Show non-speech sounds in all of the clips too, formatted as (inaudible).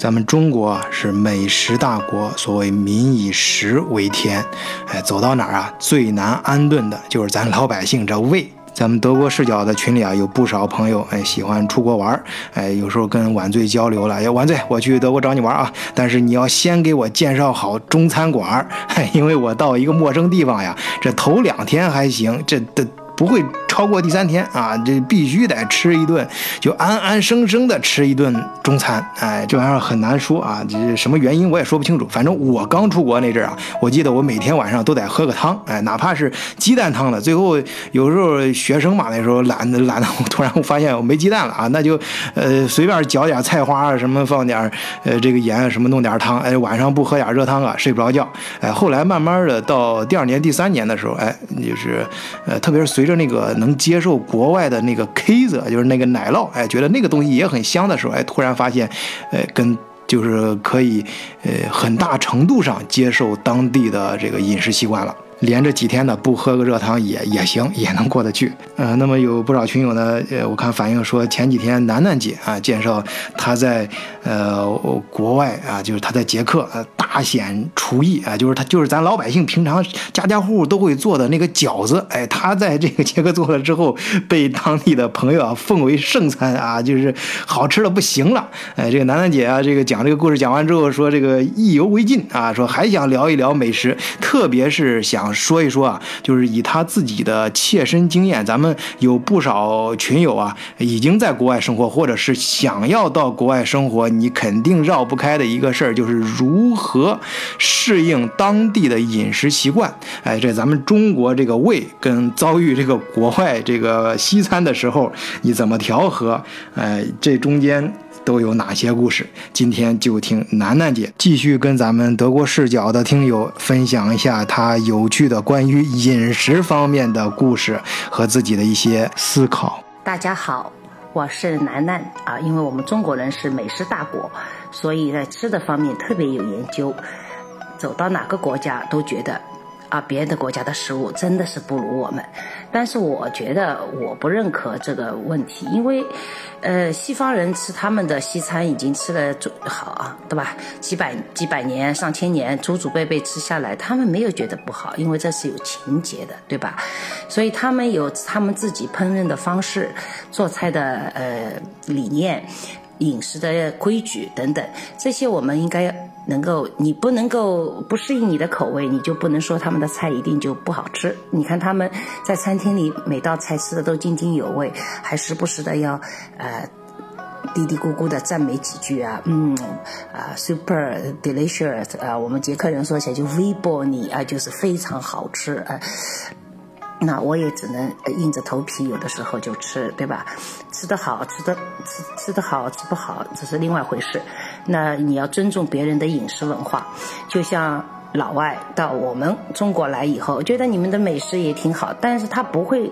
咱们中国是美食大国，所谓民以食为天，哎，走到哪儿啊，最难安顿的就是咱老百姓这胃。(laughs) 咱们德国视角的群里啊，有不少朋友哎喜欢出国玩，哎，有时候跟晚醉交流了，哎，晚醉，我去德国找你玩啊，但是你要先给我介绍好中餐馆儿，(laughs) 因为我到一个陌生地方呀，这头两天还行，这的。不会超过第三天啊！这必须得吃一顿，就安安生生的吃一顿中餐。哎，这玩意儿很难说啊，这什么原因我也说不清楚。反正我刚出国那阵儿啊，我记得我每天晚上都得喝个汤，哎，哪怕是鸡蛋汤的。最后有时候学生嘛，那时候懒得懒得，突然我发现我没鸡蛋了啊，那就呃随便搅点菜花啊，什么放点呃这个盐什么弄点汤，哎，晚上不喝点热汤啊，睡不着觉。哎，后来慢慢的到第二年、第三年的时候，哎，就是呃，特别是随着那个能接受国外的那个 K 子，就是那个奶酪，哎，觉得那个东西也很香的时候，哎，突然发现，呃，跟就是可以，呃，很大程度上接受当地的这个饮食习惯了。连着几天的不喝个热汤也也行，也能过得去。呃，那么有不少群友呢，呃，我看反映说前几天楠楠姐啊介绍她在呃国外啊，就是她在捷克呃大显厨艺啊，就是她就是咱老百姓平常家家户户都会做的那个饺子，哎，她在这个捷克做了之后，被当地的朋友啊奉为圣餐啊，就是好吃的不行了。哎，这个楠楠姐啊，这个讲这个故事讲完之后说这个意犹未尽啊，说还想聊一聊美食，特别是想。说一说啊，就是以他自己的切身经验，咱们有不少群友啊，已经在国外生活，或者是想要到国外生活，你肯定绕不开的一个事儿，就是如何适应当地的饮食习惯。哎，这咱们中国这个胃跟遭遇这个国外这个西餐的时候，你怎么调和？哎，这中间。都有哪些故事？今天就听楠楠姐继续跟咱们德国视角的听友分享一下她有趣的关于饮食方面的故事和自己的一些思考。大家好，我是楠楠啊，因为我们中国人是美食大国，所以在吃的方面特别有研究，走到哪个国家都觉得。啊，别的国家的食物真的是不如我们，但是我觉得我不认可这个问题，因为，呃，西方人吃他们的西餐已经吃了好啊，对吧？几百几百年、上千年，祖祖辈辈吃下来，他们没有觉得不好，因为这是有情节的，对吧？所以他们有他们自己烹饪的方式、做菜的呃理念、饮食的规矩等等，这些我们应该。能够，你不能够不适应你的口味，你就不能说他们的菜一定就不好吃。你看他们在餐厅里每道菜吃的都津津有味，还时不时的要呃嘀嘀咕咕的赞美几句啊，嗯啊，super delicious 啊，我们捷克人说起来就 v b o n i 啊，就是非常好吃啊。那我也只能硬着头皮，有的时候就吃，对吧？吃得好，吃的吃吃得好，吃不好，这是另外一回事。那你要尊重别人的饮食文化，就像老外到我们中国来以后，觉得你们的美食也挺好，但是他不会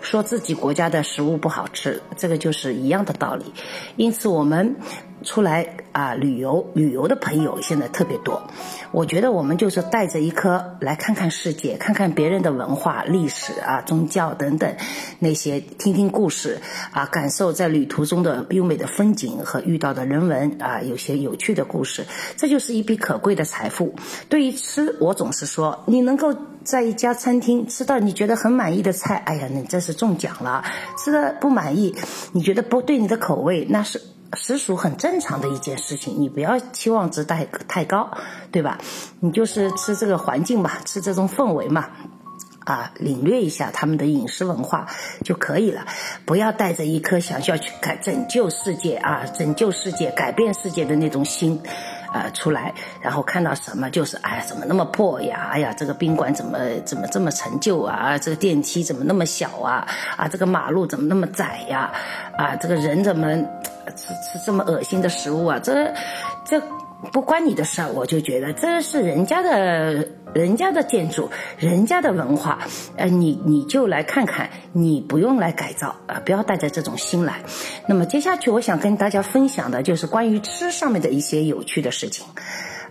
说自己国家的食物不好吃，这个就是一样的道理。因此我们。出来啊，旅游旅游的朋友现在特别多。我觉得我们就是带着一颗来看看世界，看看别人的文化、历史啊、宗教等等那些，听听故事啊，感受在旅途中的优美的风景和遇到的人文啊，有些有趣的故事，这就是一笔可贵的财富。对于吃，我总是说，你能够在一家餐厅吃到你觉得很满意的菜，哎呀，你这是中奖了。吃的不满意，你觉得不对你的口味，那是。实属很正常的一件事情，你不要期望值太太高，对吧？你就是吃这个环境嘛，吃这种氛围嘛，啊，领略一下他们的饮食文化就可以了。不要带着一颗想要去改拯救世界啊，拯救世界、改变世界的那种心，呃，出来，然后看到什么就是哎呀，怎么那么破呀？哎呀，这个宾馆怎么怎么这么陈旧啊？这个电梯怎么那么小啊？啊，这个马路怎么那么窄呀？啊，这个人怎么？吃吃这么恶心的食物啊，这这不关你的事儿，我就觉得这是人家的人家的建筑，人家的文化，呃，你你就来看看，你不用来改造啊，不要带着这种心来。那么接下去我想跟大家分享的就是关于吃上面的一些有趣的事情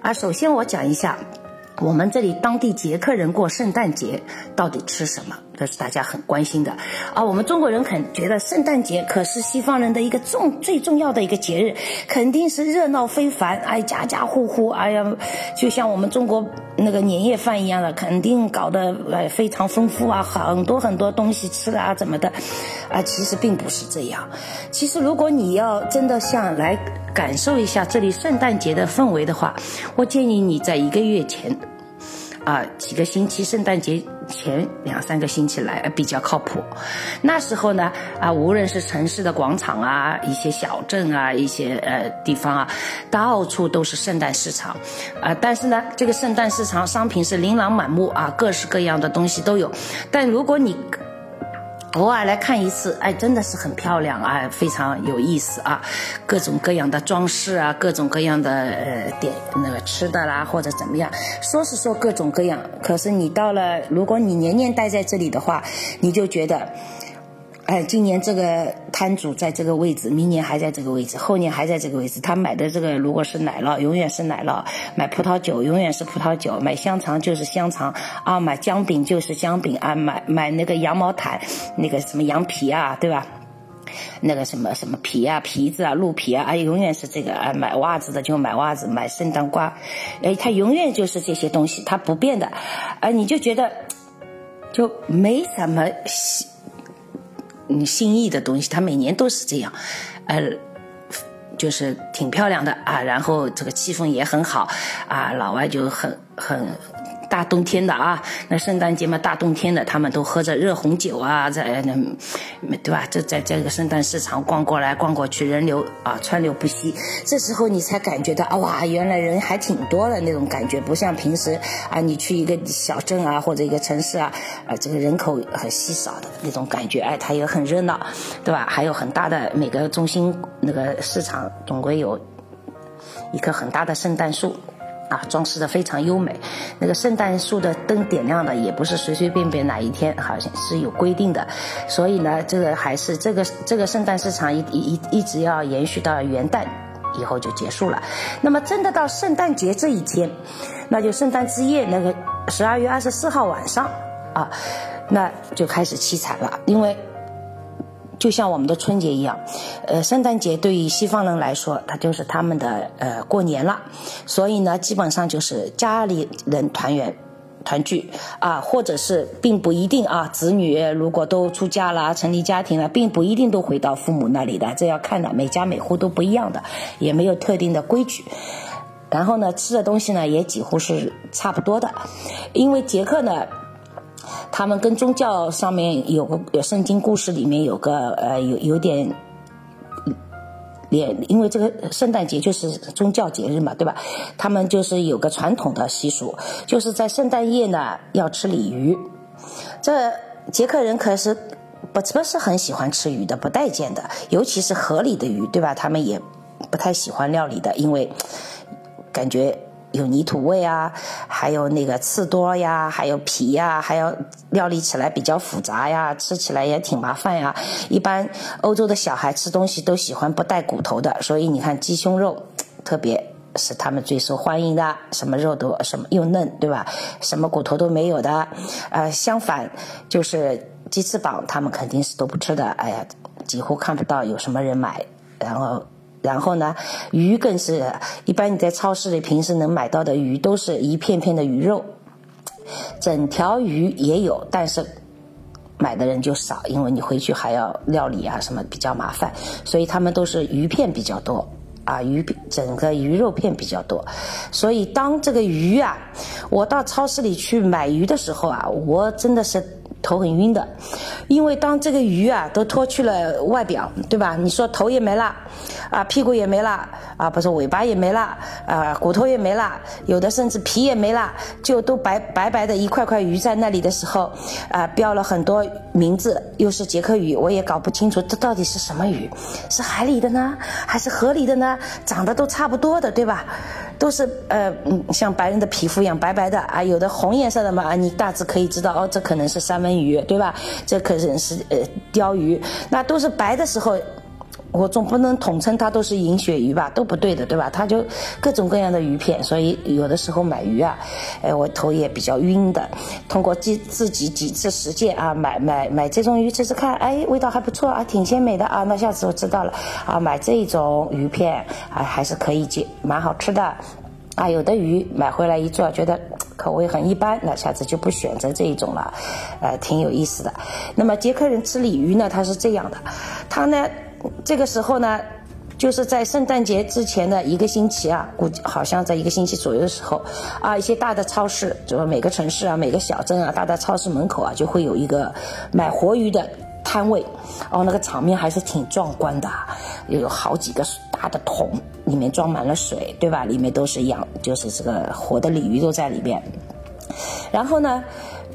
啊。首先我讲一下我们这里当地捷克人过圣诞节到底吃什么？这是大家很关心的啊。我们中国人肯觉得圣诞节可是西方人的一个重最重要的一个节日，肯定是热闹非凡，哎，家家户户，哎呀，就像我们中国那个年夜饭一样的，肯定搞得呃非常丰富啊，很多很多东西吃啊，怎么的啊？其实并不是这样。其实如果你要真的想来感受一下这里圣诞节的氛围的话，我建议你在一个月前。啊，几个星期，圣诞节前两三个星期来比较靠谱。那时候呢，啊，无论是城市的广场啊，一些小镇啊，一些呃地方啊，到处都是圣诞市场。啊，但是呢，这个圣诞市场商品是琳琅满目啊，各式各样的东西都有。但如果你偶尔来看一次，哎，真的是很漂亮啊，非常有意思啊，各种各样的装饰啊，各种各样的呃点那个吃的啦，或者怎么样，说是说各种各样，可是你到了，如果你年年待在这里的话，你就觉得。哎，今年这个摊主在这个位置，明年还在这个位置，后年还在这个位置。他买的这个如果是奶酪，永远是奶酪；买葡萄酒，永远是葡萄酒；买香肠就是香肠啊，买姜饼就是姜饼啊，买买那个羊毛毯，那个什么羊皮啊，对吧？那个什么什么皮啊，皮子啊，鹿皮啊，哎，永远是这个啊。买袜子的就买袜子，买圣诞瓜，哎，它永远就是这些东西，它不变的。哎，你就觉得就没什么。嗯，心意的东西，他每年都是这样，呃，就是挺漂亮的啊，然后这个气氛也很好啊，老外就很很。大冬天的啊，那圣诞节嘛，大冬天的，他们都喝着热红酒啊，在那，对吧？这在这个圣诞市场逛过来逛过去，人流啊川流不息。这时候你才感觉到啊，哇，原来人还挺多的那种感觉，不像平时啊，你去一个小镇啊或者一个城市啊，啊，这个人口很稀少的那种感觉，哎，它也很热闹，对吧？还有很大的每个中心那个市场，总归有一棵很大的圣诞树。啊，装饰的非常优美，那个圣诞树的灯点亮的也不是随随便便哪一天，好像是有规定的，所以呢，这个还是这个这个圣诞市场一一一直要延续到元旦以后就结束了。那么真的到圣诞节这一天，那就圣诞之夜那个十二月二十四号晚上啊，那就开始凄惨了，因为。就像我们的春节一样，呃，圣诞节对于西方人来说，它就是他们的呃过年了，所以呢，基本上就是家里人团圆、团聚啊，或者是并不一定啊，子女如果都出嫁了、成立家庭了，并不一定都回到父母那里的，这要看的，每家每户都不一样的，也没有特定的规矩。然后呢，吃的东西呢也几乎是差不多的，因为捷克呢。他们跟宗教上面有个圣经故事里面有个呃有有点，也因为这个圣诞节就是宗教节日嘛，对吧？他们就是有个传统的习俗，就是在圣诞夜呢要吃鲤鱼。这捷克人可是不不是很喜欢吃鱼的，不待见的，尤其是河里的鱼，对吧？他们也不太喜欢料理的，因为感觉。有泥土味啊，还有那个刺多呀，还有皮呀，还要料理起来比较复杂呀，吃起来也挺麻烦呀。一般欧洲的小孩吃东西都喜欢不带骨头的，所以你看鸡胸肉，特别是他们最受欢迎的，什么肉都什么又嫩，对吧？什么骨头都没有的。呃，相反就是鸡翅膀，他们肯定是都不吃的。哎呀，几乎看不到有什么人买，然后。然后呢，鱼更是一般你在超市里平时能买到的鱼都是一片片的鱼肉，整条鱼也有，但是买的人就少，因为你回去还要料理啊什么比较麻烦，所以他们都是鱼片比较多啊，鱼整个鱼肉片比较多，所以当这个鱼啊，我到超市里去买鱼的时候啊，我真的是。头很晕的，因为当这个鱼啊都脱去了外表，对吧？你说头也没了，啊屁股也没了，啊不是尾巴也没了，啊骨头也没了，有的甚至皮也没了，就都白白白的一块块鱼在那里的时候，啊标了很多名字，又是捷克鱼，我也搞不清楚这到底是什么鱼，是海里的呢，还是河里的呢？长得都差不多的，对吧？都是呃嗯像白人的皮肤一样白白的啊，有的红颜色的嘛，啊你大致可以知道哦，这可能是三文鱼，对吧？这可能是呃鲷鱼，那都是白的时候，我总不能统称它都是银鳕鱼吧，都不对的，对吧？它就各种各样的鱼片，所以有的时候买鱼啊，哎，我头也比较晕的。通过自自己几次实践啊，买买买这种鱼吃吃看，哎，味道还不错啊，挺鲜美的啊，那下次我知道了啊，买这种鱼片啊，还是可以接，蛮好吃的啊。有的鱼买回来一做，觉得口味很一般，那下次就不选择这一种了，呃，挺有意思的。那么捷克人吃鲤鱼呢，他是这样的，他呢。这个时候呢，就是在圣诞节之前的一个星期啊，估计好像在一个星期左右的时候，啊，一些大的超市，就是每个城市啊、每个小镇啊，大的超市门口啊，就会有一个买活鱼的摊位，哦，那个场面还是挺壮观的，有好几个大的桶，里面装满了水，对吧？里面都是养，就是这个活的鲤鱼都在里面，然后呢。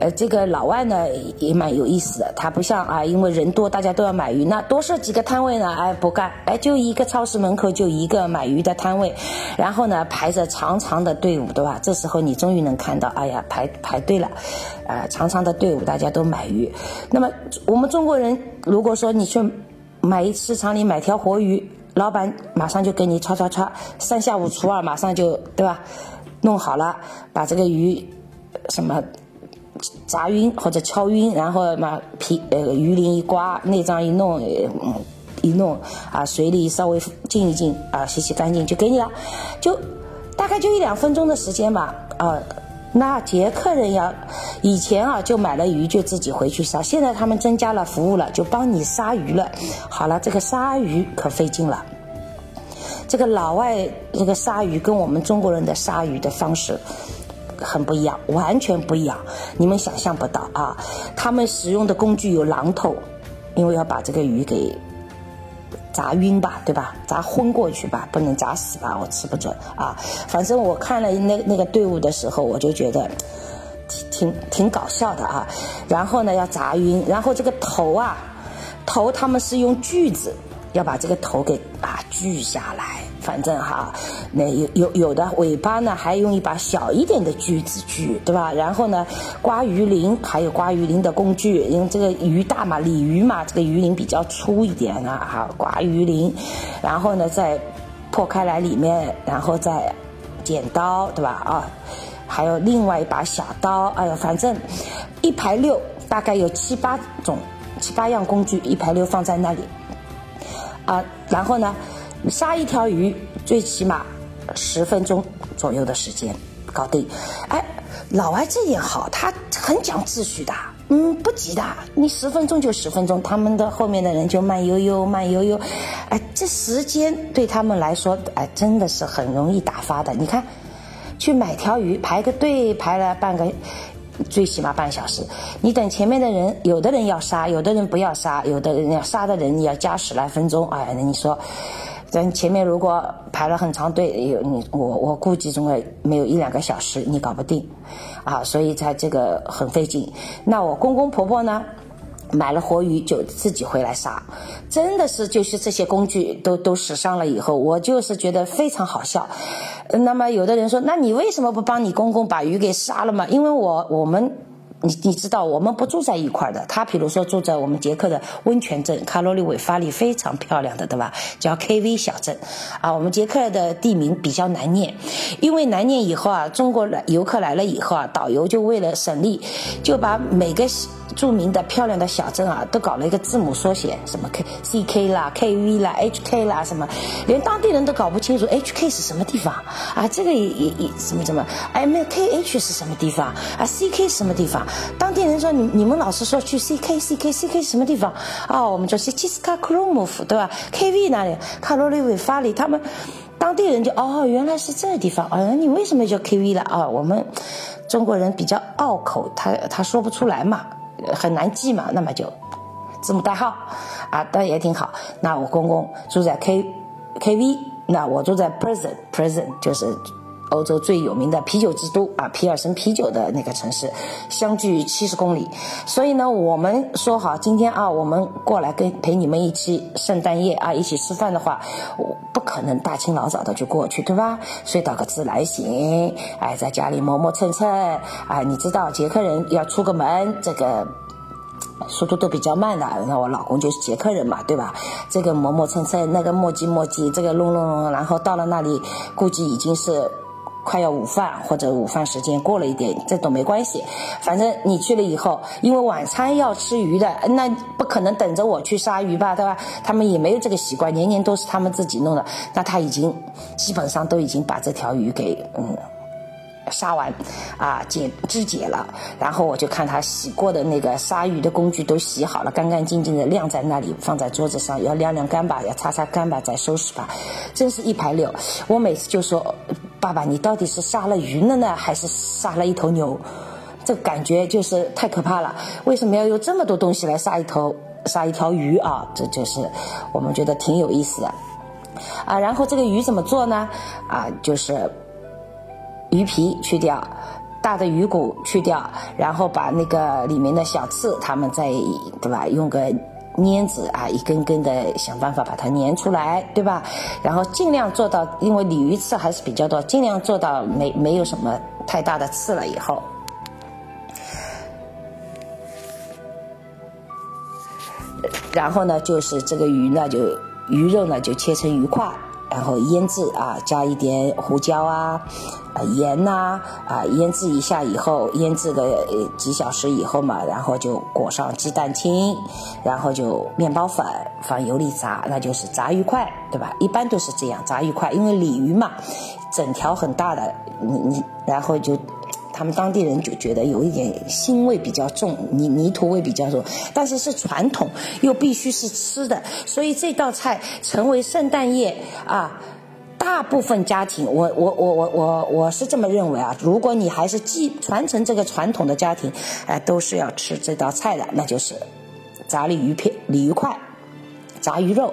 呃，这个老外呢也蛮有意思的，他不像啊，因为人多，大家都要买鱼，那多设几个摊位呢？哎，不干，哎，就一个超市门口就一个买鱼的摊位，然后呢排着长长的队伍，对吧？这时候你终于能看到，哎呀，排排队了，呃，长长的队伍，大家都买鱼。那么我们中国人，如果说你去买市场里买条活鱼，老板马上就给你歘歘歘，三下五除二，马上就对吧？弄好了，把这个鱼什么？砸晕或者敲晕，然后嘛皮呃鱼鳞一刮，内脏一弄，嗯一弄啊水里稍微浸一浸啊洗洗干净就给你了，就大概就一两分钟的时间吧啊。那捷克人要以前啊就买了鱼就自己回去杀，现在他们增加了服务了，就帮你杀鱼了。好了，这个杀鱼可费劲了。这个老外这个杀鱼跟我们中国人的杀鱼的方式。很不一样，完全不一样，你们想象不到啊！他们使用的工具有榔头，因为要把这个鱼给砸晕吧，对吧？砸昏过去吧，不能砸死吧，我吃不准啊！反正我看了那那个队伍的时候，我就觉得挺挺挺搞笑的啊。然后呢，要砸晕，然后这个头啊，头他们是用锯子要把这个头给啊锯下来。反正哈，那有有有的尾巴呢，还用一把小一点的锯子锯，对吧？然后呢，刮鱼鳞，还有刮鱼鳞的工具，因为这个鱼大嘛，鲤鱼嘛，这个鱼鳞比较粗一点啊，哈，刮鱼鳞，然后呢再破开来里面，然后再剪刀，对吧？啊，还有另外一把小刀，哎呀，反正一排六，大概有七八种、七八样工具，一排六放在那里，啊，然后呢？杀一条鱼最起码十分钟左右的时间搞定。哎，老外这点好，他很讲秩序的，嗯，不急的，你十分钟就十分钟，他们的后面的人就慢悠悠、慢悠悠。哎，这时间对他们来说，哎，真的是很容易打发的。你看，去买条鱼排个队排了半个，最起码半小时。你等前面的人，有的人要杀，有的人不要杀，有的人要杀的人你要加十来分钟。哎，那你说。咱前面如果排了很长队，有你我我估计总归没有一两个小时你搞不定，啊，所以才这个很费劲。那我公公婆婆呢，买了活鱼就自己回来杀，真的是就是这些工具都都使上了以后，我就是觉得非常好笑。那么有的人说，那你为什么不帮你公公把鱼给杀了嘛？因为我我们。你你知道我们不住在一块儿的，他比如说住在我们捷克的温泉镇，卡罗里韦发里非常漂亮的，对吧？叫 KV 小镇，啊，我们捷克的地名比较难念，因为难念以后啊，中国来游客来了以后啊，导游就为了省力，就把每个。著名的漂亮的小镇啊，都搞了一个字母缩写，什么 K C K 啦、K V 啦、H K 啦，什么，连当地人都搞不清楚 H K 是什么地方啊？这个也也也什么什么？M K H 是什么地方啊？C K 什么地方？当地人说你你们老是说去 C K C K C K 什么地方？哦，我们说是基斯卡克罗姆夫对吧？K V 那里？卡罗里韦法里？他们当地人就哦，原来是这个地方。哦，你为什么叫 K V 了啊？我们中国人比较拗口，他他说不出来嘛。很难记嘛，那么就字母代号啊，但也挺好。那我公公住在 K K V，那我住在 Prison Prison，就是欧洲最有名的啤酒之都啊，皮尔森啤酒的那个城市，相距七十公里。所以呢，我们说好今天啊，我们过来跟陪你们一起圣诞夜啊，一起吃饭的话，我不可能大清老早的就过去，对吧？睡到个自来醒，哎，在家里磨磨蹭蹭啊。你知道捷克人要出个门，这个。速度都比较慢的。那我老公就是捷克人嘛，对吧？这个磨磨蹭蹭，那个磨叽磨叽，这个弄弄弄，然后到了那里，估计已经是。快要午饭或者午饭时间过了一点，这都没关系。反正你去了以后，因为晚餐要吃鱼的，那不可能等着我去杀鱼吧，对吧？他们也没有这个习惯，年年都是他们自己弄的。那他已经基本上都已经把这条鱼给嗯杀完啊解肢解了，然后我就看他洗过的那个杀鱼的工具都洗好了，干干净净的晾在那里，放在桌子上，要晾晾干吧，要擦擦干吧，再收拾吧，真是一排六。我每次就说。爸爸，你到底是杀了鱼了呢，还是杀了一头牛？这感觉就是太可怕了。为什么要用这么多东西来杀一头、杀一条鱼啊？这就是我们觉得挺有意思的啊。然后这个鱼怎么做呢？啊，就是鱼皮去掉，大的鱼骨去掉，然后把那个里面的小刺，他们再对吧？用个。粘子啊，一根根的想办法把它粘出来，对吧？然后尽量做到，因为鲤鱼刺还是比较多，尽量做到没没有什么太大的刺了以后，然后呢，就是这个鱼呢，就鱼肉呢就切成鱼块。然后腌制啊，加一点胡椒啊，啊盐呐，啊腌制一下以后，腌制个几小时以后嘛，然后就裹上鸡蛋清，然后就面包粉，放油里炸，那就是炸鱼块，对吧？一般都是这样炸鱼块，因为鲤鱼嘛，整条很大的，你你然后就。他们当地人就觉得有一点腥味比较重，泥泥土味比较重，但是是传统，又必须是吃的，所以这道菜成为圣诞夜啊，大部分家庭，我我我我我我是这么认为啊，如果你还是继传承这个传统的家庭，哎，都是要吃这道菜的，那就是炸鲤鱼片、鲤鱼块。炸鱼肉，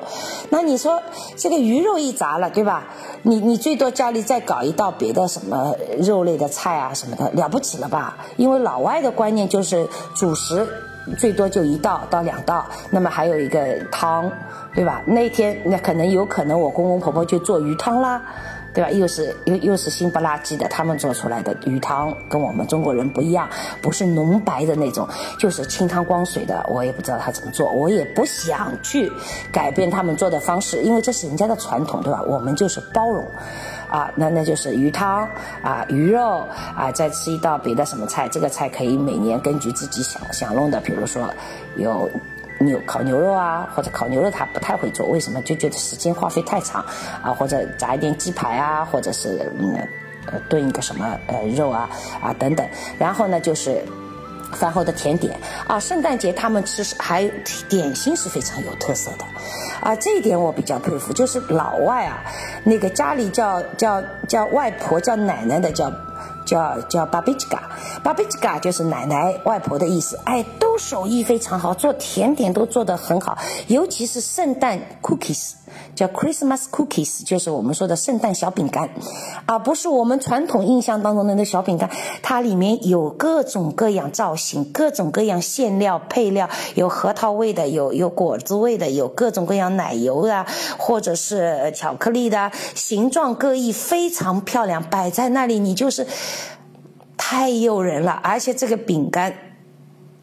那你说这个鱼肉一炸了，对吧？你你最多家里再搞一道别的什么肉类的菜啊什么的，了不起了吧？因为老外的观念就是主食最多就一道到两道，那么还有一个汤，对吧？那天那可能有可能我公公婆婆就做鱼汤啦。对吧？又是又又是新不拉几的，他们做出来的鱼汤跟我们中国人不一样，不是浓白的那种，就是清汤光水的。我也不知道他怎么做，我也不想去改变他们做的方式，因为这是人家的传统，对吧？我们就是包容，啊，那那就是鱼汤啊，鱼肉啊，再吃一道别的什么菜，这个菜可以每年根据自己想想弄的，比如说有。牛烤牛肉啊，或者烤牛肉他不太会做，为什么？就觉得时间花费太长啊，或者炸一点鸡排啊，或者是嗯，呃炖一个什么呃肉啊啊等等。然后呢，就是饭后的甜点啊，圣诞节他们吃还点心是非常有特色的啊，这一点我比较佩服。就是老外啊，那个家里叫叫叫外婆叫奶奶的叫。叫叫 babichka，babichka 就是奶奶外婆的意思。哎，都手艺非常好，做甜点都做得很好，尤其是圣诞 cookies。叫 Christmas cookies，就是我们说的圣诞小饼干，而不是我们传统印象当中的那小饼干。它里面有各种各样造型、各种各样馅料配料，有核桃味的，有有果子味的，有各种各样奶油的，或者是巧克力的，形状各异，非常漂亮，摆在那里你就是太诱人了。而且这个饼干，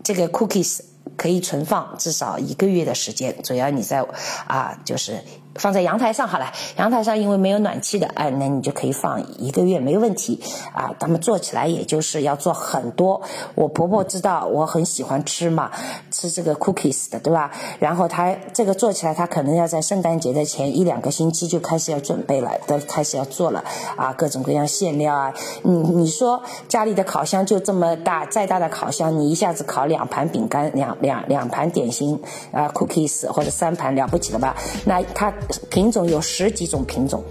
这个 cookies 可以存放至少一个月的时间，主要你在啊，就是。放在阳台上好了，阳台上因为没有暖气的，哎，那你就可以放一个月没问题啊。他们做起来也就是要做很多。我婆婆知道我很喜欢吃嘛，吃这个 cookies 的，对吧？然后她这个做起来，她可能要在圣诞节的前一两个星期就开始要准备了，都开始要做了啊，各种各样馅料啊。你你说家里的烤箱就这么大，再大的烤箱，你一下子烤两盘饼干，两两两盘点心啊，cookies 或者三盘了不起了吧？那他。品种有十几种品种，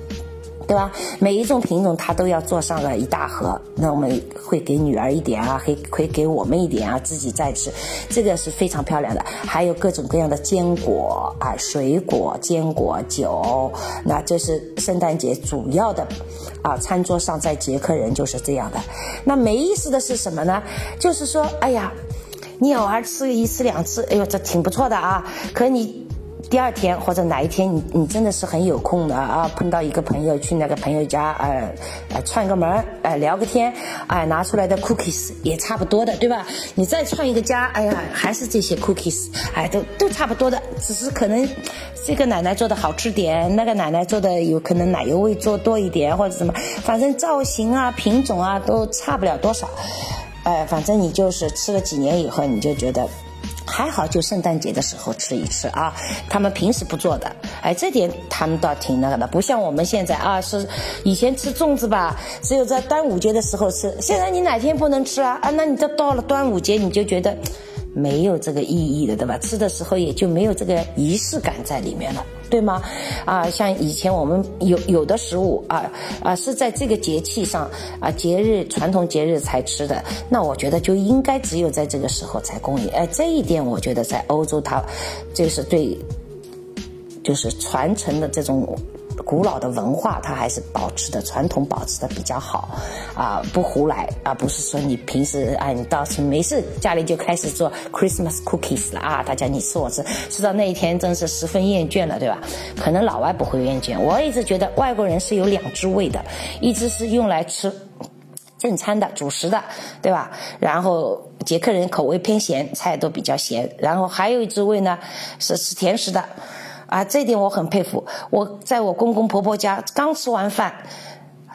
对吧？每一种品种它都要做上了一大盒，那我们会给女儿一点啊，会会给我们一点啊，自己再吃，这个是非常漂亮的。还有各种各样的坚果啊，水果、坚果、酒，那这是圣诞节主要的啊。餐桌上在捷克人就是这样的。那没意思的是什么呢？就是说，哎呀，你偶尔吃一次两次，哎呦，这挺不错的啊。可你。第二天或者哪一天你你真的是很有空的啊，碰到一个朋友去那个朋友家，呃，呃串个门，呃聊个天，哎拿出来的 cookies 也差不多的，对吧？你再串一个家，哎呀还是这些 cookies，哎都都差不多的，只是可能这个奶奶做的好吃点，那个奶奶做的有可能奶油味做多一点或者什么，反正造型啊品种啊都差不了多少，哎反正你就是吃了几年以后你就觉得。还好，就圣诞节的时候吃一吃啊，他们平时不做的，哎，这点他们倒挺那个的，不像我们现在啊，是以前吃粽子吧，只有在端午节的时候吃，现在你哪天不能吃啊？啊，那你这到了端午节，你就觉得。没有这个意义的，对吧？吃的时候也就没有这个仪式感在里面了，对吗？啊，像以前我们有有的食物啊啊是在这个节气上啊节日传统节日才吃的，那我觉得就应该只有在这个时候才供应。哎，这一点我觉得在欧洲它就是对，就是传承的这种。古老的文化，它还是保持的传统，保持的比较好，啊，不胡来啊，不是说你平时啊，你到是没事，家里就开始做 Christmas cookies 了啊，大家你吃我吃，吃到那一天真是十分厌倦了，对吧？可能老外不会厌倦，我一直觉得外国人是有两只胃的，一只是用来吃正餐的主食的，对吧？然后捷克人口味偏咸，菜都比较咸，然后还有一只胃呢是吃甜食的。啊，这点我很佩服。我在我公公婆婆家刚吃完饭，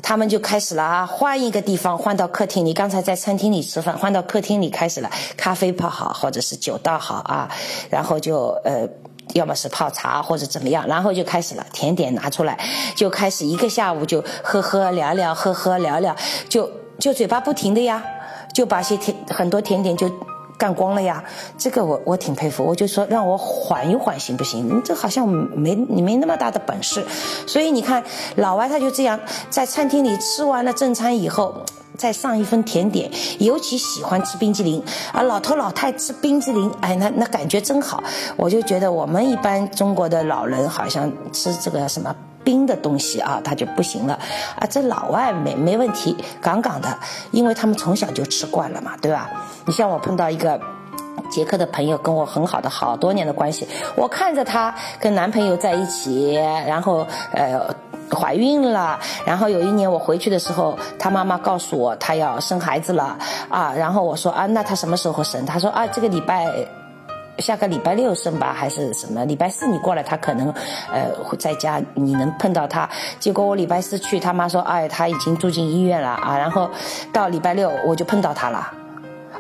他们就开始了啊，换一个地方，换到客厅里。刚才在餐厅里吃饭，换到客厅里开始了，咖啡泡好，或者是酒倒好啊，然后就呃，要么是泡茶或者怎么样，然后就开始了，甜点拿出来，就开始一个下午就喝喝聊聊，喝喝聊聊，就就嘴巴不停的呀，就把些甜很多甜点就。干光了呀，这个我我挺佩服，我就说让我缓一缓行不行？你这好像没你没那么大的本事，所以你看老外他就这样在餐厅里吃完了正餐以后，再上一份甜点，尤其喜欢吃冰激凌啊，老头老太吃冰激凌，哎，那那感觉真好。我就觉得我们一般中国的老人好像吃这个什么。冰的东西啊，他就不行了啊！这老外没没问题，杠杠的，因为他们从小就吃惯了嘛，对吧？你像我碰到一个捷克的朋友，跟我很好的好多年的关系，我看着她跟男朋友在一起，然后呃怀孕了，然后有一年我回去的时候，她妈妈告诉我她要生孩子了啊，然后我说啊，那她什么时候生？她说啊，这个礼拜。下个礼拜六生吧，还是什么？礼拜四你过来，他可能，呃，会在家，你能碰到他。结果我礼拜四去，他妈说，哎，他已经住进医院了啊。然后到礼拜六我就碰到他了。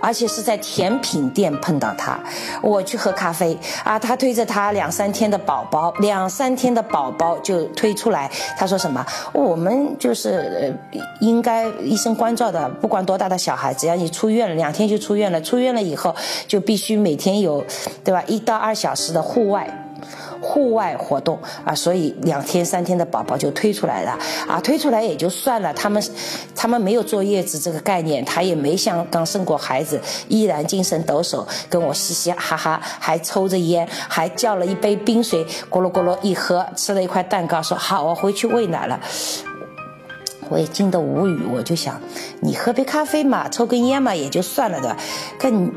而且是在甜品店碰到他，我去喝咖啡啊，他推着他两三天的宝宝，两三天的宝宝就推出来，他说什么？我们就是呃，应该医生关照的，不管多大的小孩，只要你出院了，两天就出院了，出院了以后就必须每天有，对吧？一到二小时的户外。户外活动啊，所以两天三天的宝宝就推出来了啊，推出来也就算了。他们，他们没有坐月子这个概念，他也没像刚生过孩子，依然精神抖擞，跟我嘻嘻哈哈，还抽着烟，还叫了一杯冰水，咕噜咕噜一喝，吃了一块蛋糕，说好，我回去喂奶了。我也惊得无语，我就想，你喝杯咖啡嘛，抽根烟嘛，也就算了的，跟。你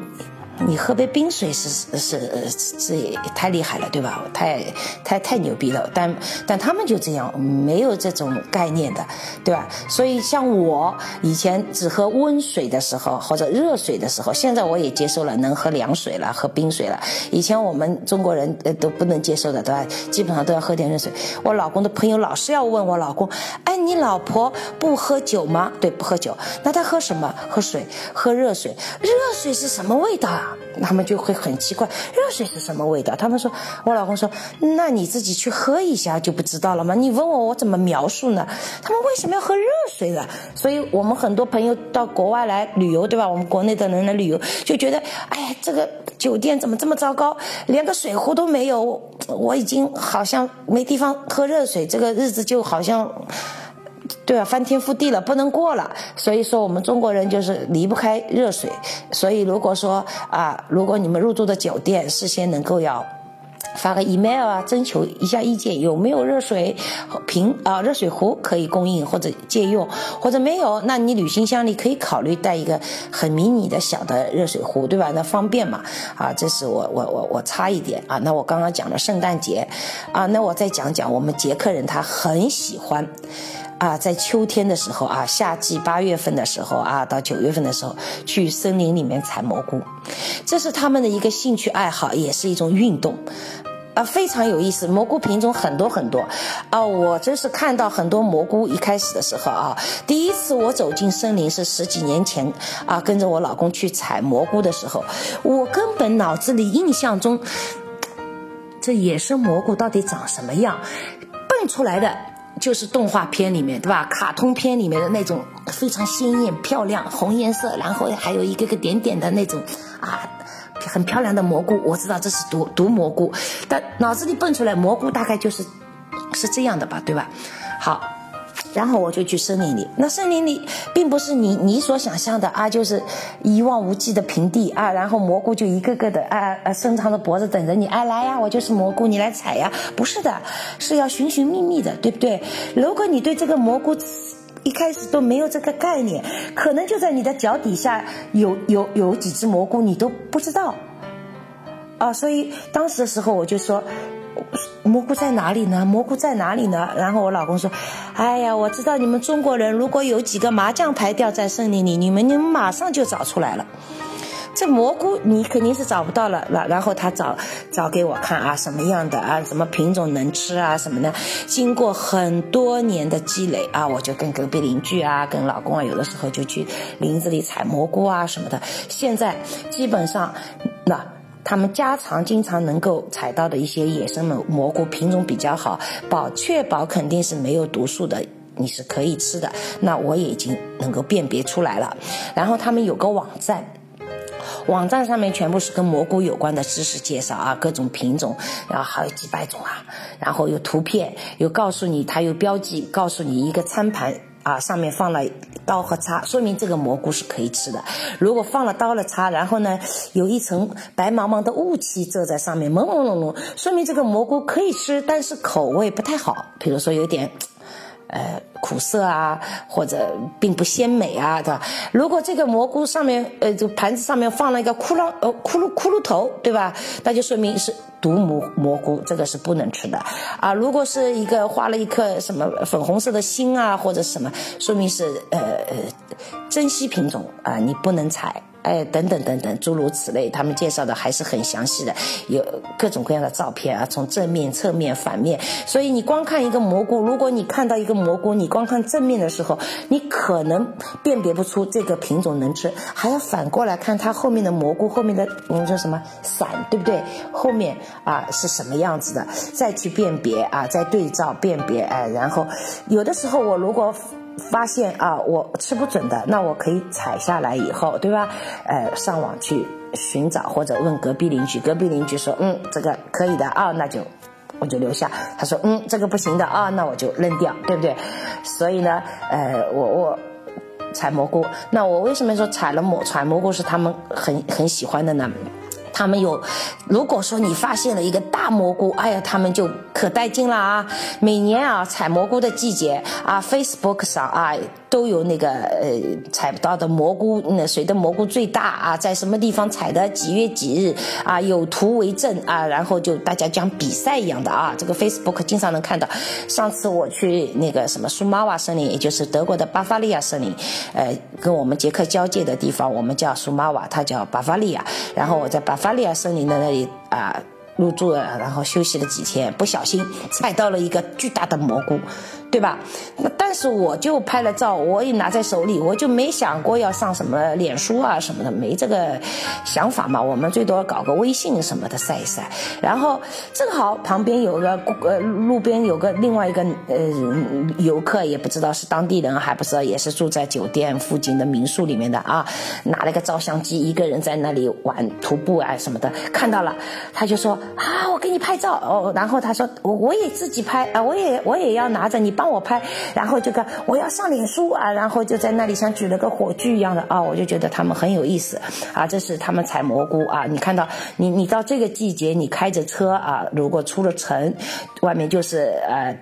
你喝杯冰水是是是也太厉害了，对吧？太太太牛逼了。但但他们就这样，没有这种概念的，对吧？所以像我以前只喝温水的时候或者热水的时候，现在我也接受了能喝凉水了，喝冰水了。以前我们中国人呃都不能接受的，对吧？基本上都要喝点热水。我老公的朋友老是要问我老公，哎，你老婆不喝酒吗？对，不喝酒。那他喝什么？喝水，喝热水。热水是什么味道啊？他们就会很奇怪，热水是什么味道？他们说，我老公说，那你自己去喝一下就不知道了吗？你问我，我怎么描述呢？他们为什么要喝热水呢？所以我们很多朋友到国外来旅游，对吧？我们国内的人来旅游就觉得，哎呀，这个酒店怎么这么糟糕，连个水壶都没有，我已经好像没地方喝热水，这个日子就好像。对啊，翻天覆地了，不能过了。所以说，我们中国人就是离不开热水。所以，如果说啊，如果你们入住的酒店事先能够要发个 email 啊，征求一下意见，有没有热水瓶啊、热水壶可以供应或者借用，或者没有，那你旅行箱里可以考虑带一个很迷你的小的热水壶，对吧？那方便嘛。啊，这是我我我我差一点啊。那我刚刚讲了圣诞节，啊，那我再讲讲我们捷克人他很喜欢。啊，在秋天的时候啊，夏季八月份的时候啊，到九月份的时候，去森林里面采蘑菇，这是他们的一个兴趣爱好，也是一种运动，啊，非常有意思。蘑菇品种很多很多，啊，我真是看到很多蘑菇。一开始的时候啊，第一次我走进森林是十几年前啊，跟着我老公去采蘑菇的时候，我根本脑子里印象中，这野生蘑菇到底长什么样，蹦出来的。就是动画片里面，对吧？卡通片里面的那种非常鲜艳漂亮红颜色，然后还有一个个点点的那种啊，很漂亮的蘑菇。我知道这是毒毒蘑菇，但脑子里蹦出来蘑菇大概就是是这样的吧，对吧？好。然后我就去森林里，那森林里并不是你你所想象的啊，就是一望无际的平地啊，然后蘑菇就一个个的啊啊伸长的脖子等着你，哎来呀，我就是蘑菇，你来采呀，不是的，是要寻寻觅觅的，对不对？如果你对这个蘑菇一开始都没有这个概念，可能就在你的脚底下有有有几只蘑菇，你都不知道啊，所以当时的时候我就说。蘑菇在哪里呢？蘑菇在哪里呢？然后我老公说：“哎呀，我知道你们中国人如果有几个麻将牌掉在森林里，你们你们马上就找出来了。这蘑菇你肯定是找不到了。然然后他找找给我看啊，什么样的啊，什么品种能吃啊，什么的。经过很多年的积累啊，我就跟隔壁邻居啊，跟老公啊，有的时候就去林子里采蘑菇啊什么的。现在基本上那。”他们家常经常能够采到的一些野生的蘑菇品种比较好，保确保肯定是没有毒素的，你是可以吃的。那我也已经能够辨别出来了。然后他们有个网站，网站上面全部是跟蘑菇有关的知识介绍啊，各种品种，然后还有几百种啊，然后有图片，有告诉你，它有标记，告诉你一个餐盘。啊，上面放了刀和叉，说明这个蘑菇是可以吃的。如果放了刀了叉，然后呢，有一层白茫茫的雾气遮在上面，朦朦胧胧，说明这个蘑菇可以吃，但是口味不太好。比如说有点。呃，苦涩啊，或者并不鲜美啊，对吧？如果这个蘑菇上面，呃，这个盘子上面放了一个骷髅，呃，骷髅骷髅头，对吧？那就说明是毒蘑蘑菇，这个是不能吃的啊。如果是一个画了一颗什么粉红色的心啊，或者什么，说明是呃呃珍稀品种啊，你不能采。哎，等等等等，诸如此类，他们介绍的还是很详细的，有各种各样的照片啊，从正面、侧面、反面。所以你光看一个蘑菇，如果你看到一个蘑菇，你光看正面的时候，你可能辨别不出这个品种能吃，还要反过来看它后面的蘑菇后面的我们说什么伞，对不对？后面啊是什么样子的，再去辨别啊，再对照辨别，哎，然后有的时候我如果。发现啊，我吃不准的，那我可以采下来以后，对吧？呃，上网去寻找或者问隔壁邻居，隔壁邻居说，嗯，这个可以的啊，那就我就留下。他说，嗯，这个不行的啊，那我就扔掉，对不对？所以呢，呃，我我采蘑菇，那我为什么说采了蘑采蘑菇是他们很很喜欢的呢？他们有，如果说你发现了一个大蘑菇，哎呀，他们就可带劲了啊！每年啊，采蘑菇的季节啊，Facebook 上啊。都有那个呃采不到的蘑菇，那谁的蘑菇最大啊？在什么地方采的？几月几日啊？有图为证啊！然后就大家讲比赛一样的啊！这个 Facebook 经常能看到。上次我去那个什么苏马瓦森林，也就是德国的巴伐利亚森林，呃，跟我们捷克交界的地方，我们叫苏马瓦，它叫巴伐利亚。然后我在巴伐利亚森林的那里啊入住了，然后休息了几天，不小心采到了一个巨大的蘑菇。对吧？那但是我就拍了照，我也拿在手里，我就没想过要上什么脸书啊什么的，没这个想法嘛。我们最多搞个微信什么的晒一晒。然后正好旁边有个呃路边有个另外一个呃游客，也不知道是当地人还不知道，也是住在酒店附近的民宿里面的啊，拿了个照相机，一个人在那里玩徒步啊什么的，看到了，他就说啊，我给你拍照哦。然后他说我我也自己拍啊，我也我也要拿着你。帮我拍，然后就看我要上脸书啊，然后就在那里像举了个火炬一样的啊，我就觉得他们很有意思啊。这是他们采蘑菇啊，你看到你你到这个季节，你开着车啊，如果出了城，外面就是呃。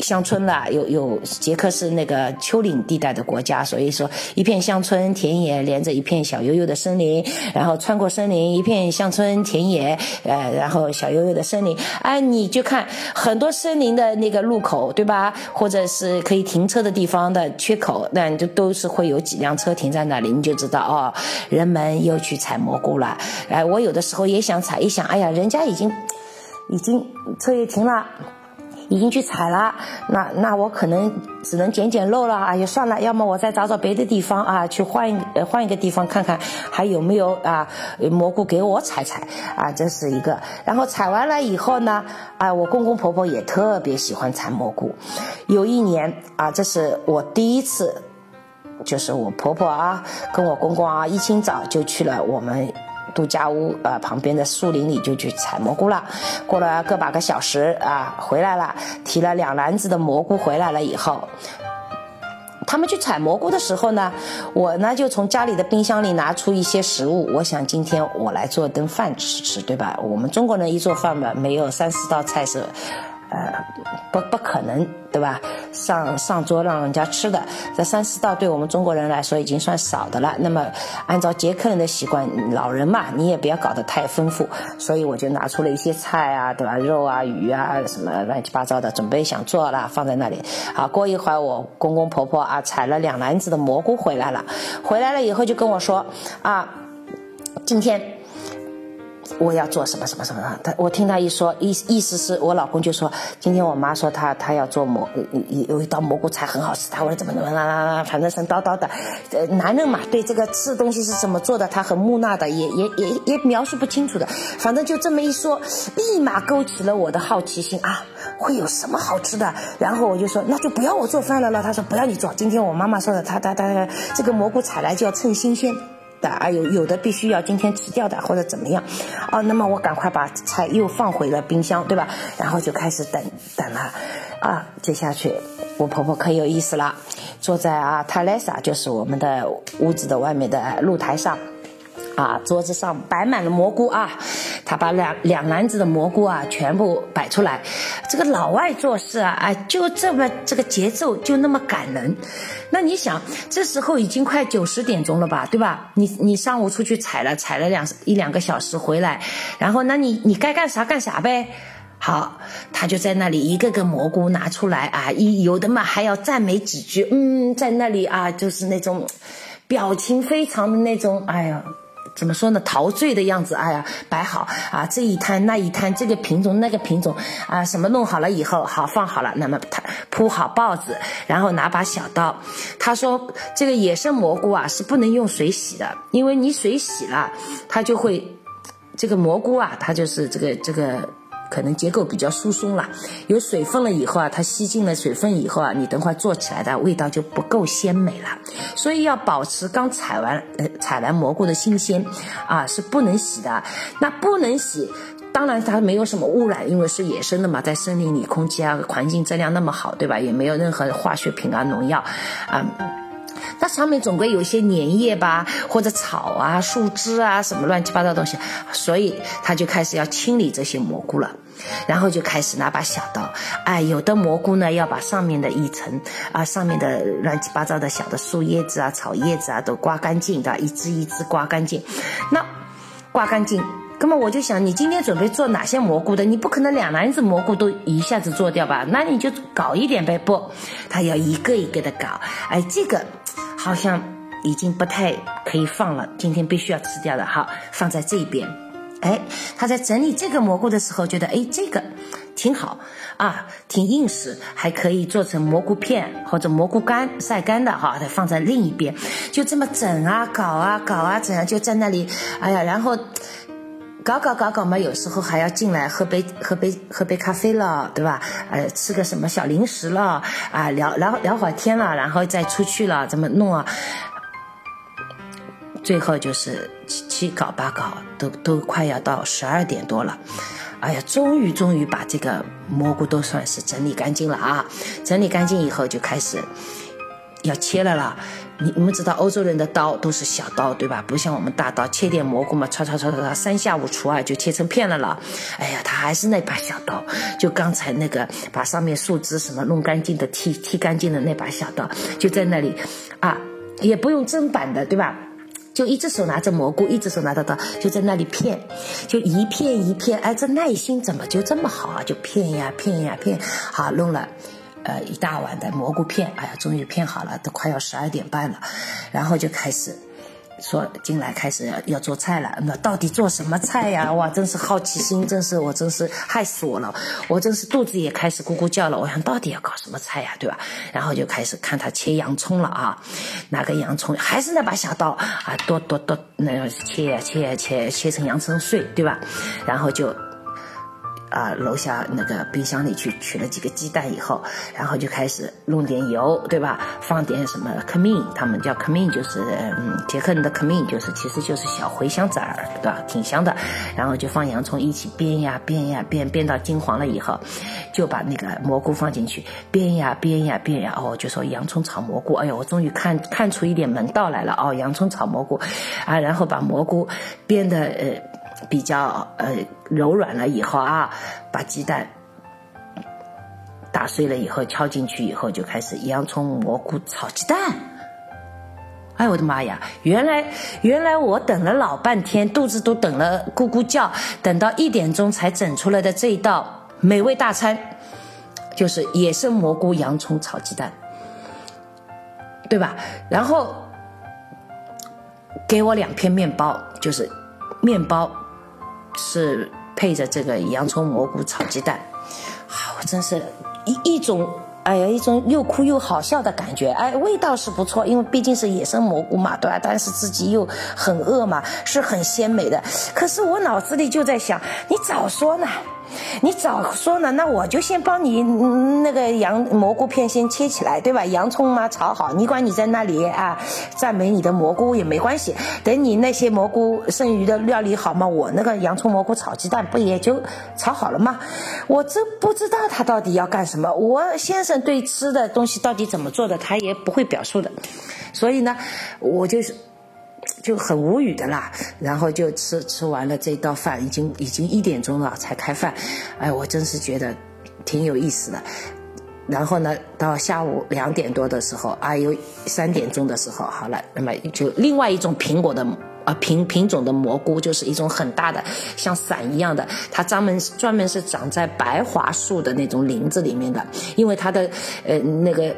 乡村啦，有有捷克是那个丘陵地带的国家，所以说一片乡村田野连着一片小悠悠的森林，然后穿过森林，一片乡村田野，呃，然后小悠悠的森林，哎，你就看很多森林的那个路口，对吧？或者是可以停车的地方的缺口，那你就都是会有几辆车停在那里，你就知道哦，人们又去采蘑菇了。哎，我有的时候也想采，一想，哎呀，人家已经已经车也停了。已经去采了，那那我可能只能捡捡漏了。啊！也，算了，要么我再找找别的地方啊，去换一换一个地方看看还有没有啊蘑菇给我采采啊，这是一个。然后采完了以后呢，啊，我公公婆婆也特别喜欢采蘑菇。有一年啊，这是我第一次，就是我婆婆啊跟我公公啊一清早就去了我们。度假屋呃旁边的树林里就去采蘑菇了，过了个把个小时啊回来了，提了两篮子的蘑菇回来了以后，他们去采蘑菇的时候呢，我呢就从家里的冰箱里拿出一些食物，我想今天我来做顿饭吃吃，对吧？我们中国人一做饭嘛，没有三四道菜是。呃，不不可能，对吧？上上桌让人家吃的，这三四道对我们中国人来说已经算少的了。那么，按照捷克人的习惯，老人嘛，你也不要搞得太丰富。所以我就拿出了一些菜啊，对吧？肉啊、鱼啊，什么乱七八糟的，准备想做了，放在那里。好，过一会儿我公公婆婆啊，采了两篮子的蘑菇回来了。回来了以后就跟我说啊，今天。我要做什么什么什么？他我听他一说，意意思是我老公就说，今天我妈说她她要做蘑有有一道蘑菇菜很好吃，他会怎么怎么啦啦啦，反正神叨叨的。呃，男人嘛，对这个吃东西是怎么做的，他很木讷的，也也也也描述不清楚的。反正就这么一说，立马勾起了我的好奇心啊，会有什么好吃的？然后我就说，那就不要我做饭了了。他说不要你做，今天我妈妈说的，他他他这个蘑菇采来就要趁新鲜。的啊，有有的必须要今天吃掉的，或者怎么样，哦，那么我赶快把菜又放回了冰箱，对吧？然后就开始等等了，啊，接下去我婆婆可有意思了，坐在啊塔莱萨，就是我们的屋子的外面的露台上。啊，桌子上摆满了蘑菇啊，他把两两篮子的蘑菇啊全部摆出来。这个老外做事啊，哎，就这么这个节奏就那么感人。那你想，这时候已经快九十点钟了吧，对吧？你你上午出去采了采了两一两个小时回来，然后那你你该干啥干啥呗。好，他就在那里一个个蘑菇拿出来啊，一有的嘛还要赞美几句，嗯，在那里啊就是那种表情非常的那种，哎呀。怎么说呢？陶醉的样子，哎呀，摆好啊，这一摊那一摊，这个品种那个品种啊，什么弄好了以后，好放好了，那么他铺好报纸，然后拿把小刀。他说这个野生蘑菇啊是不能用水洗的，因为你水洗了，它就会这个蘑菇啊，它就是这个这个。可能结构比较疏松了，有水分了以后啊，它吸进了水分以后啊，你等会做起来的味道就不够鲜美了。所以要保持刚采完呃采完蘑菇的新鲜啊，是不能洗的。那不能洗，当然它没有什么污染，因为是野生的嘛，在森林里空气啊环境质量那么好，对吧？也没有任何化学品啊农药啊。那上面总归有一些粘液吧，或者草啊、树枝啊，什么乱七八糟东西，所以他就开始要清理这些蘑菇了，然后就开始拿把小刀，哎，有的蘑菇呢要把上面的一层啊，上面的乱七八糟的小的树叶子啊、草叶子啊都刮干净的，一只一只刮干净，那刮干净。那么我就想，你今天准备做哪些蘑菇的？你不可能两篮子蘑菇都一下子做掉吧？那你就搞一点呗。不，他要一个一个的搞。哎，这个好像已经不太可以放了，今天必须要吃掉的。好，放在这边。哎，他在整理这个蘑菇的时候，觉得哎，这个挺好啊，挺硬实，还可以做成蘑菇片或者蘑菇干晒干的哈。他放在另一边，就这么整啊，搞啊，搞啊，整啊就在那里？哎呀，然后。搞搞搞搞嘛，有时候还要进来喝杯喝杯喝杯咖啡了，对吧？呃，吃个什么小零食了啊，聊聊聊会天了，然后再出去了，怎么弄啊？最后就是七七搞八搞，都都快要到十二点多了。哎呀，终于终于把这个蘑菇都算是整理干净了啊！整理干净以后就开始要切了啦。你你们知道欧洲人的刀都是小刀对吧？不像我们大刀，切点蘑菇嘛，唰唰唰唰唰，三下五除二就切成片了了。哎呀，他还是那把小刀，就刚才那个把上面树枝什么弄干净的、剃剃干净的那把小刀，就在那里啊，也不用砧板的对吧？就一只手拿着蘑菇，一只手拿着刀，就在那里片，就一片一片。哎，这耐心怎么就这么好啊？就片呀片呀片，好弄了。呃，一大碗的蘑菇片，哎呀，终于片好了，都快要十二点半了，然后就开始说进来开始要要做菜了。那到底做什么菜呀？哇，真是好奇心，真是我真是害死我了，我真是肚子也开始咕咕叫了。我想到底要搞什么菜呀，对吧？然后就开始看他切洋葱了啊，拿个洋葱，还是那把小刀啊，剁剁剁，那切呀切呀切，切成洋葱碎，对吧？然后就。啊，楼下那个冰箱里去取了几个鸡蛋以后，然后就开始弄点油，对吧？放点什么 cumin，他们叫 cumin，就是嗯，捷克人的 cumin，就是其实就是小茴香籽儿，对吧？挺香的。然后就放洋葱一起煸呀煸呀煸，煸到金黄了以后，就把那个蘑菇放进去煸呀煸呀煸呀。哦，就说洋葱炒蘑菇，哎呦，我终于看看出一点门道来了哦，洋葱炒蘑菇，啊，然后把蘑菇煸的呃。比较呃柔软了以后啊，把鸡蛋打碎了以后敲进去以后，就开始洋葱蘑菇炒鸡蛋。哎我的妈呀！原来原来我等了老半天，肚子都等了咕咕叫，等到一点钟才整出来的这一道美味大餐，就是野生蘑菇洋葱炒鸡蛋，对吧？然后给我两片面包，就是面包。是配着这个洋葱蘑菇炒鸡蛋，啊，我，真是一一种，哎呀，一种又哭又好笑的感觉。哎，味道是不错，因为毕竟是野生蘑菇嘛，对吧？但是自己又很饿嘛，是很鲜美的。可是我脑子里就在想，你早说呢。你早说呢，那我就先帮你那个洋蘑菇片先切起来，对吧？洋葱嘛炒好，你管你在那里啊赞美你的蘑菇也没关系。等你那些蘑菇剩余的料理好嘛，我那个洋葱蘑菇炒鸡蛋不也就炒好了吗？我真不知道他到底要干什么。我先生对吃的东西到底怎么做的，他也不会表述的。所以呢，我就是。就很无语的啦，然后就吃吃完了这道饭，已经已经一点钟了才开饭，哎，我真是觉得挺有意思的。然后呢，到下午两点多的时候，啊，有三点钟的时候，好了，那么就另外一种苹果的啊品品种的蘑菇，就是一种很大的像伞一样的，它专门专门是长在白桦树的那种林子里面的，因为它的呃那个。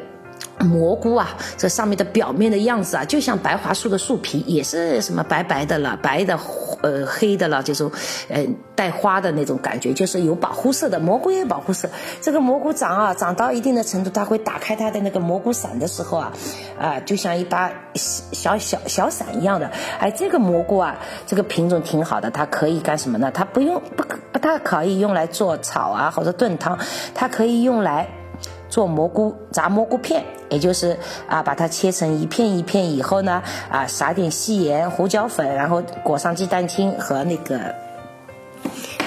蘑菇啊，这上面的表面的样子啊，就像白桦树的树皮，也是什么白白的了，白的，呃，黑的了，这种，呃，带花的那种感觉，就是有保护色的。蘑菇也有保护色。这个蘑菇长啊，长到一定的程度，它会打开它的那个蘑菇伞的时候啊，啊，就像一把小小小伞一样的。哎，这个蘑菇啊，这个品种挺好的，它可以干什么呢？它不用不不大可以用来做炒啊或者炖汤，它可以用来。做蘑菇炸蘑菇片，也就是啊，把它切成一片一片以后呢，啊，撒点细盐、胡椒粉，然后裹上鸡蛋清和那个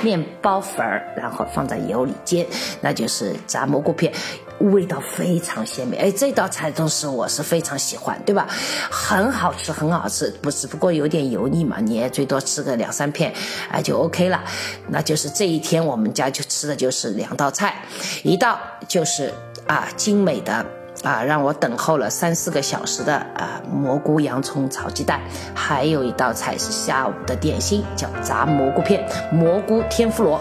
面包粉儿，然后放在油里煎，那就是炸蘑菇片，味道非常鲜美。哎，这道菜都是我是非常喜欢，对吧？很好吃，很好吃，不只不过有点油腻嘛，你也最多吃个两三片，哎，就 OK 了。那就是这一天我们家就吃的就是两道菜，一道就是。啊，精美的啊，让我等候了三四个小时的啊蘑菇洋葱炒鸡蛋，还有一道菜是下午的点心，叫炸蘑菇片，蘑菇天妇罗。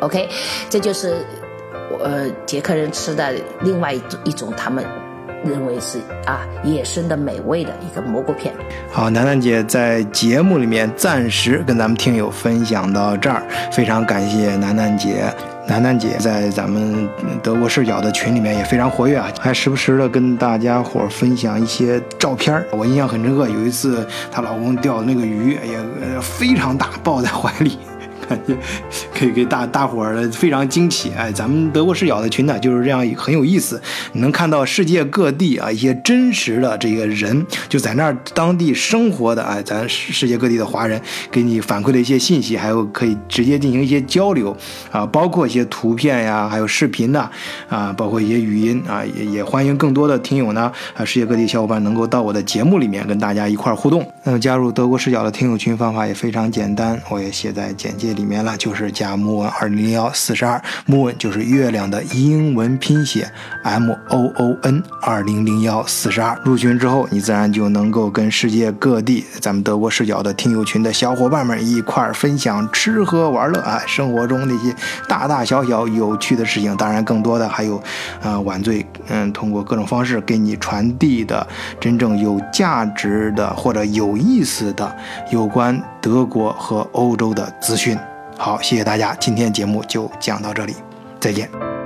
OK，这就是我捷克人吃的另外一种一种他们认为是啊野生的美味的一个蘑菇片。好，楠楠姐在节目里面暂时跟咱们听友分享到这儿，非常感谢楠楠姐。楠楠姐在咱们德国视角的群里面也非常活跃啊，还时不时的跟大家伙分享一些照片我印象很深刻，有一次她老公钓的那个鱼也非常大，抱在怀里，感 (laughs) 觉可以给大大伙儿非常惊喜。哎，咱们德国视角的群呢就是这样很有意思，你能看到世界各地啊一些真实的这个人就在那儿当地生活的哎，咱世界各地的华人给你反馈的一些信息，还有可以直接进行一些交流啊，包括一些图片呀，还有视频呐啊，包括一些语音啊，也也欢迎更多的听友呢啊，世界各地小伙伴能够到我的节目里面跟大家一块儿互动。那么加入德国视角的听友群方法也非常简单，我也写在简介里面了，就是加木文二零零幺四十二，木文就是月亮的英文拼写 M O O N 二零零幺四十二。入群之后，你自然就能够跟世界各地咱们德国视角的听友群的小伙伴们一块儿分享吃喝玩乐啊，生活中那些大大小小有趣的事情。当然，更多的还有，呃，晚醉嗯，通过各种方式给你传递的真正有价值的或者有意思的有关德国和欧洲的资讯。好，谢谢大家，今天节目就讲到这里，再见。